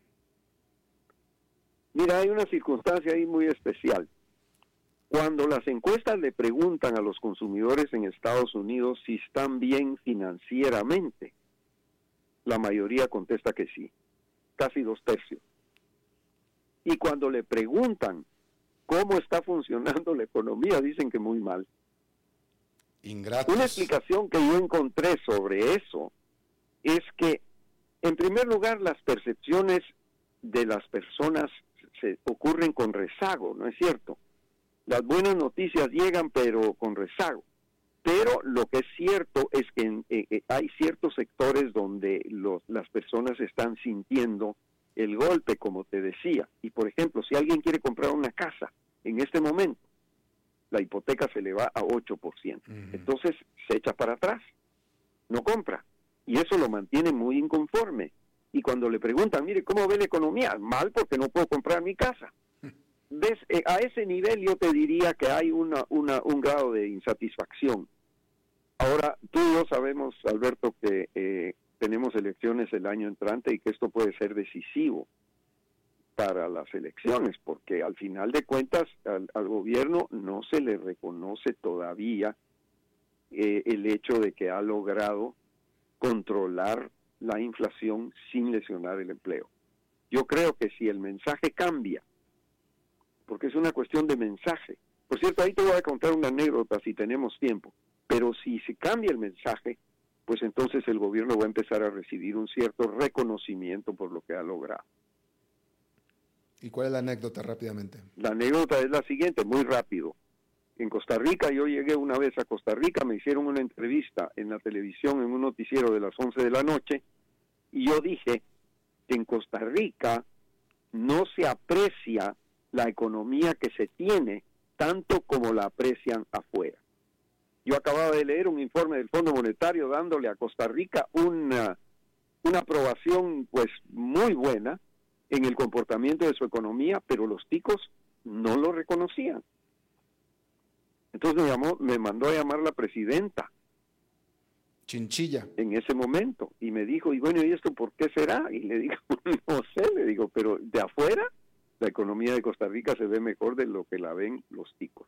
Mira, hay una circunstancia ahí muy especial. Cuando las encuestas le preguntan a los consumidores en Estados Unidos si están bien financieramente, la mayoría contesta que sí, casi dos tercios. Y cuando le preguntan cómo está funcionando la economía, dicen que muy mal. Una explicación que yo encontré sobre eso es que, en primer lugar, las percepciones de las personas se ocurren con rezago, ¿no es cierto? Las buenas noticias llegan, pero con rezago. Pero lo que es cierto es que eh, eh, hay ciertos sectores donde las personas están sintiendo el golpe, como te decía. Y por ejemplo, si alguien quiere comprar una casa en este momento, la hipoteca se le va a 8%. Entonces se echa para atrás, no compra. Y eso lo mantiene muy inconforme. Y cuando le preguntan, mire, ¿cómo ve la economía? Mal porque no puedo comprar mi casa. ¿Ves? Eh, a ese nivel yo te diría que hay una, un grado de insatisfacción. Ahora, tú y yo sabemos, Alberto, que eh, tenemos elecciones el año entrante y que esto puede ser decisivo para las elecciones, porque al final de cuentas al, gobierno no se le reconoce todavía eh, el hecho de que ha logrado controlar la inflación sin lesionar el empleo. Yo creo que si el mensaje cambia, porque es una cuestión de mensaje. Por cierto, ahí te voy a contar una anécdota si tenemos tiempo. Pero si se cambia el mensaje, pues entonces el gobierno va a empezar a recibir un cierto reconocimiento por lo que ha logrado. ¿Y cuál es la anécdota rápidamente? La anécdota es la siguiente, muy rápido. En Costa Rica, yo llegué una vez a Costa Rica, me hicieron una entrevista en la televisión, en un noticiero de las 11 de la noche, y yo dije que en Costa Rica no se aprecia la economía que se tiene tanto como la aprecian afuera. Yo acababa de leer un informe del Fondo Monetario dándole a Costa Rica una, una aprobación pues muy buena en el comportamiento de su economía, pero los ticos no lo reconocían. Entonces me, llamó, me mandó a llamar la presidenta. Chinchilla. En ese momento. Y me dijo, y bueno, ¿y esto por qué será? Y le digo, no sé, le digo, pero de afuera la economía de Costa Rica se ve mejor de lo que la ven los ticos.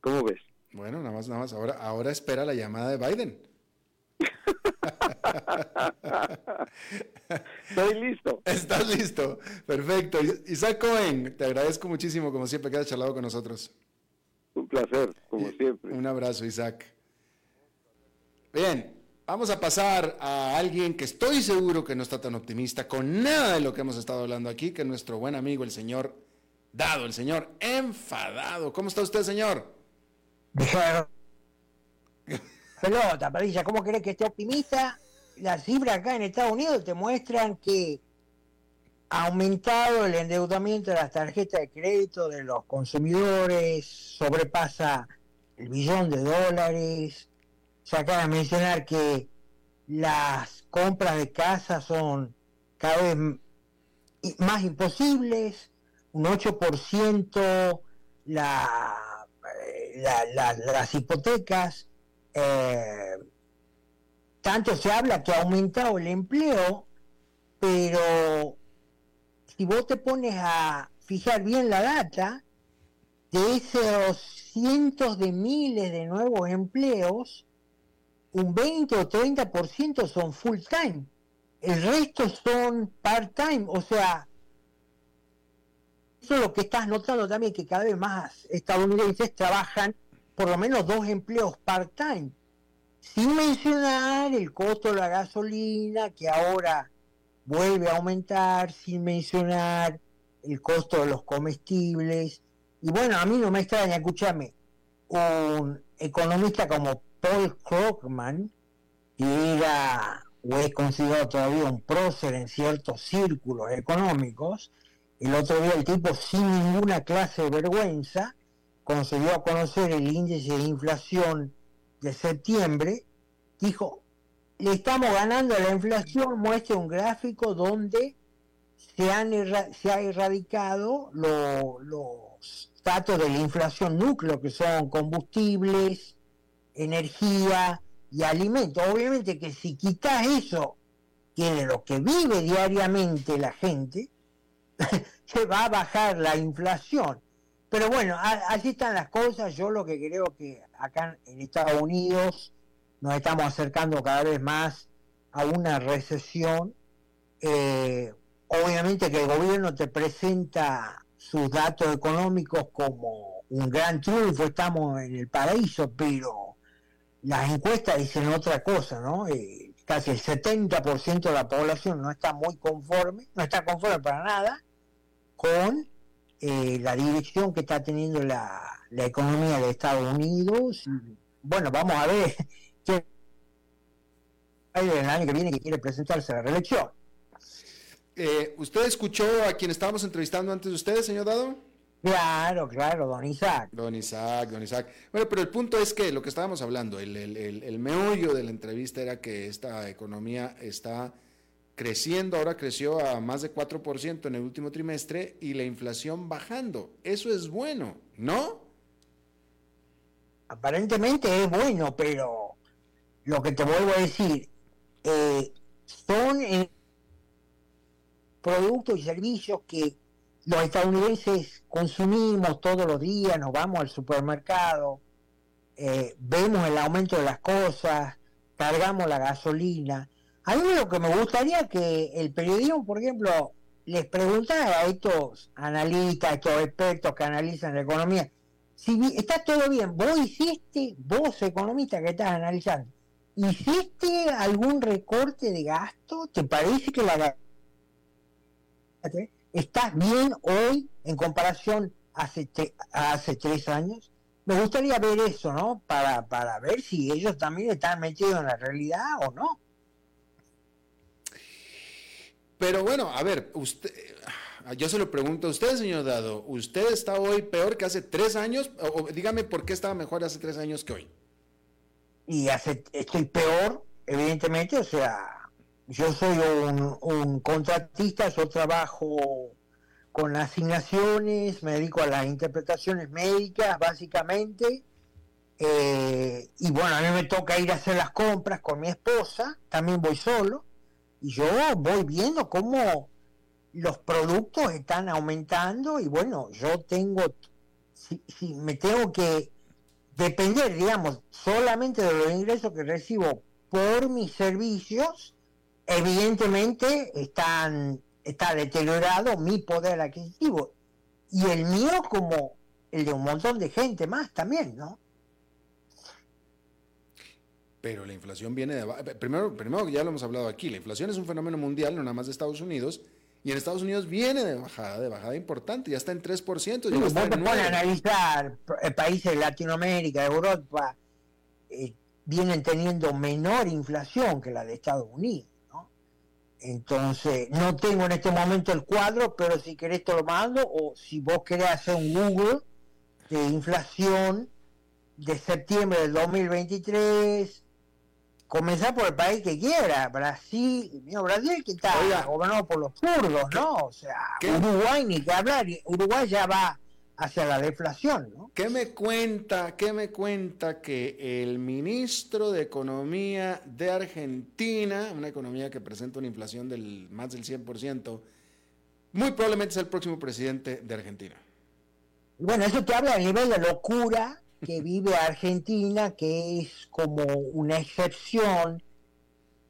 ¿Cómo ves? Bueno, nada más, nada más. Ahora, ahora espera la llamada de Biden. Estoy listo. Estás listo. Perfecto. Isaac Cohen, te agradezco muchísimo, como siempre, que hayas charlado con nosotros. Un placer, como siempre. Un abrazo, Isaac. Bien, vamos a pasar a alguien que estoy seguro que no está tan optimista con nada de lo que hemos estado hablando aquí, que nuestro buen amigo, el señor Dado, el señor enfadado. ¿Cómo está usted, señor? Pelota, Padilla, ¿cómo crees que esté optimista? Las cifras acá en Estados Unidos te muestran que ha aumentado el endeudamiento de las tarjetas de crédito de los consumidores, sobrepasa el billón de dólares. Se acaba de mencionar que las compras de casa son cada vez más imposibles, un 8% la, la, las hipotecas. Eh, tanto se habla que ha aumentado el empleo, pero si vos te pones a fijar bien la data, de esos cientos de miles de nuevos empleos, un 20 o 30% son full time. El resto son part time. O sea, eso es lo que estás notando también, que cada vez más estadounidenses trabajan por lo menos dos empleos part time. Sin mencionar el costo de la gasolina, que ahora vuelve a aumentar sin mencionar el costo de los comestibles. Y bueno, a mí no me extraña, escúchame, un economista como Paul Krugman, que era o es considerado todavía un prócer en ciertos círculos económicos, el otro día el tipo sin ninguna clase de vergüenza consiguió a conocer el índice de inflación de septiembre, dijo, le estamos ganando a la inflación, muestra un gráfico donde se, han se ha erradicado los datos de la inflación núcleo, que son combustibles, energía y alimentos. Obviamente que si quitas eso, que es lo que vive diariamente la gente, se va a bajar la inflación. Pero bueno, así están las cosas. Yo lo que creo que acá en Estados Unidos nos estamos acercando cada vez más a una recesión. Eh, obviamente que el gobierno te presenta sus datos económicos como un gran triunfo, estamos en el paraíso, pero las encuestas dicen otra cosa, ¿no? Eh, casi el 70% de la población no está muy conforme, no está conforme para nada con eh, la dirección que está teniendo la, la economía de Estados Unidos. Bueno, vamos a ver hay el año que viene que quiere presentarse a la reelección. Eh, ¿Usted escuchó a quien estábamos entrevistando antes de ustedes, señor Dado? Claro, claro, don Isaac. Don Isaac, don Isaac. Bueno, pero el punto es que lo que estábamos hablando, el, el, el, meollo de la entrevista era que esta economía está creciendo, ahora creció a más de 4% en el último trimestre y la inflación bajando. Eso es bueno, ¿no? Aparentemente es bueno, pero lo que te vuelvo a decir, eh, son eh, productos y servicios que los estadounidenses consumimos todos los días, nos vamos al supermercado, eh, vemos el aumento de las cosas, cargamos la gasolina. A mí lo que me gustaría que el periodismo, por ejemplo, les preguntara a estos analistas, a estos expertos que analizan la economía, si está todo bien, vos hiciste, vos economista que estás analizando, ¿Hiciste algún recorte de gasto? ¿Te parece que la estás bien hoy en comparación hace, hace tres años? Me gustaría ver eso, ¿no? Para, para ver si ellos también están metidos en la realidad o no. Pero bueno, a ver, usted, yo se lo pregunto a usted, señor Dado, ¿usted está hoy peor que hace tres años? o dígame por qué estaba mejor hace tres años que hoy y hace, estoy peor, evidentemente, o sea, yo soy un, contratista, yo trabajo con asignaciones, me dedico a las interpretaciones médicas, básicamente, eh, y bueno, a mí me toca ir a hacer las compras con mi esposa, también voy solo, y yo voy viendo cómo los productos están aumentando, y bueno, yo tengo, si, si me tengo que depender, digamos, solamente de los ingresos que recibo por mis servicios, evidentemente están, está deteriorado mi poder adquisitivo. Y el mío como el de un montón de gente más también, ¿no? Pero la inflación viene de... Primero, primero, ya lo hemos hablado aquí, la inflación es un fenómeno mundial, no nada más de Estados Unidos, y en Estados Unidos viene de bajada, de bajada importante, ya está en 3%. Ya está en a analizar eh, países de Latinoamérica, de Europa, eh, vienen teniendo menor inflación que la de Estados Unidos. ¿no? Entonces, no tengo en este momento el cuadro, pero si querés te lo mando, o si vos querés hacer un Google de inflación de septiembre del 2023, comenzar por el país que quiera, Brasil, Brasil que está gobernado por los kurdos, ¿no? O sea, Uruguay ni que hablar, Uruguay ya va hacia la deflación, ¿no? ¿Qué me cuenta, qué me cuenta que el ministro de Economía de Argentina, una economía que presenta una inflación del más del 100%, muy probablemente es el próximo presidente de Argentina? Bueno, eso te habla a nivel de locura que vive Argentina, que es como una excepción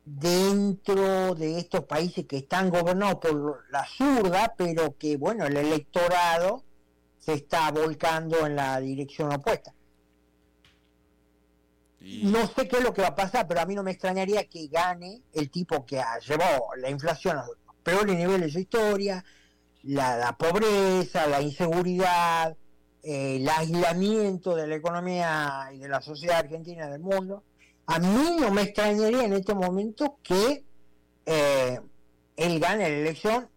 dentro de estos países que están gobernados por la zurda, pero que, bueno, el electorado se está volcando en la dirección opuesta. No sé qué es lo que va a pasar, pero a mí no me extrañaría que gane el tipo que ha llevado la inflación a los peores niveles de su historia, la pobreza, la inseguridad, el aislamiento de la economía y de la sociedad argentina del mundo, a mí no me extrañaría en este momento que eh, él gane la elección.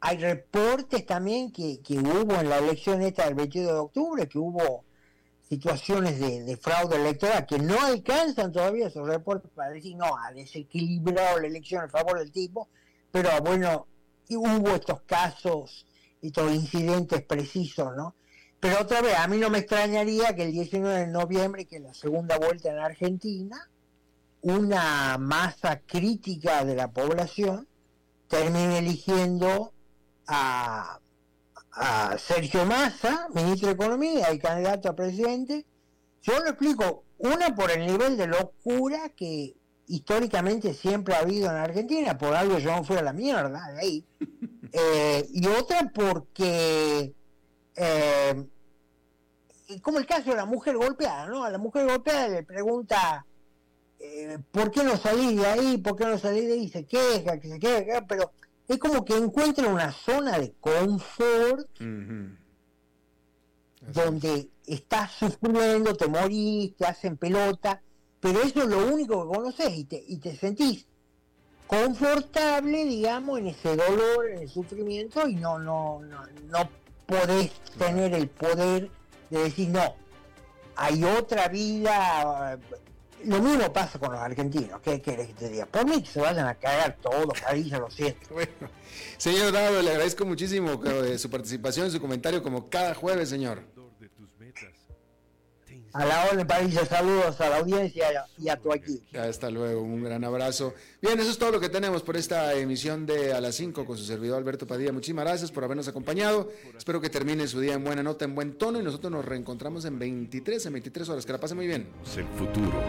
Hay reportes también que, hubo en la elección esta del 22 de octubre, que hubo situaciones de, fraude electoral que no alcanzan todavía esos reportes para decir, no, ha desequilibrado la elección a favor del tipo, pero bueno, hubo estos casos, estos incidentes precisos, ¿no? Pero otra vez, a mí no me extrañaría que el 19 de noviembre, que la segunda vuelta en Argentina, una masa crítica de la población termine eligiendo a, Sergio Massa, ministro de Economía y candidato a presidente. Yo lo explico, una por el nivel de locura que históricamente siempre ha habido en Argentina, por algo yo no fui a la mierda de ahí, eh, y otra porque eh, como el caso de la mujer golpeada, ¿no? A la mujer golpeada le pregunta, eh, ¿por qué no salí de ahí? ¿Por qué no salí de ahí? Se queja, que se queja, pero es como que encuentra una zona de confort donde estás sufriendo, te morís, te hacen pelota, pero eso es lo único que conoces y te, y te sentís confortable, digamos, en ese dolor, en el sufrimiento y no, no, no, no podés tener el poder de decir, no, hay otra vida. Lo mismo pasa con los argentinos. ¿Qué querés que te diga? Por mí que se vayan a cagar todos, cariño, lo siento. Bueno, señor Dado, le agradezco muchísimo eh, su participación, su comentario, como cada jueves, señor. A la orden, Padilla, saludos a la audiencia y a tu aquí. Hasta luego, un gran abrazo. Bien, eso es todo lo que tenemos por esta emisión de A las 5 con su servidor Alberto Padilla. Muchísimas gracias por habernos acompañado. Espero que termine su día en buena nota, en buen tono y nosotros nos reencontramos en 23, en 23 horas. Que la pase muy bien. El futuro.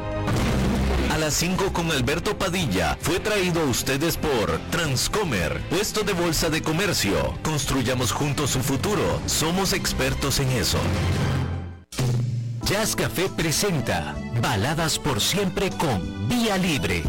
A las 5 con Alberto Padilla fue traído a ustedes por Transcomer, puesto de bolsa de comercio. Construyamos juntos su futuro. Somos expertos en eso. Jazz Café presenta Baladas por siempre con Vía Libre.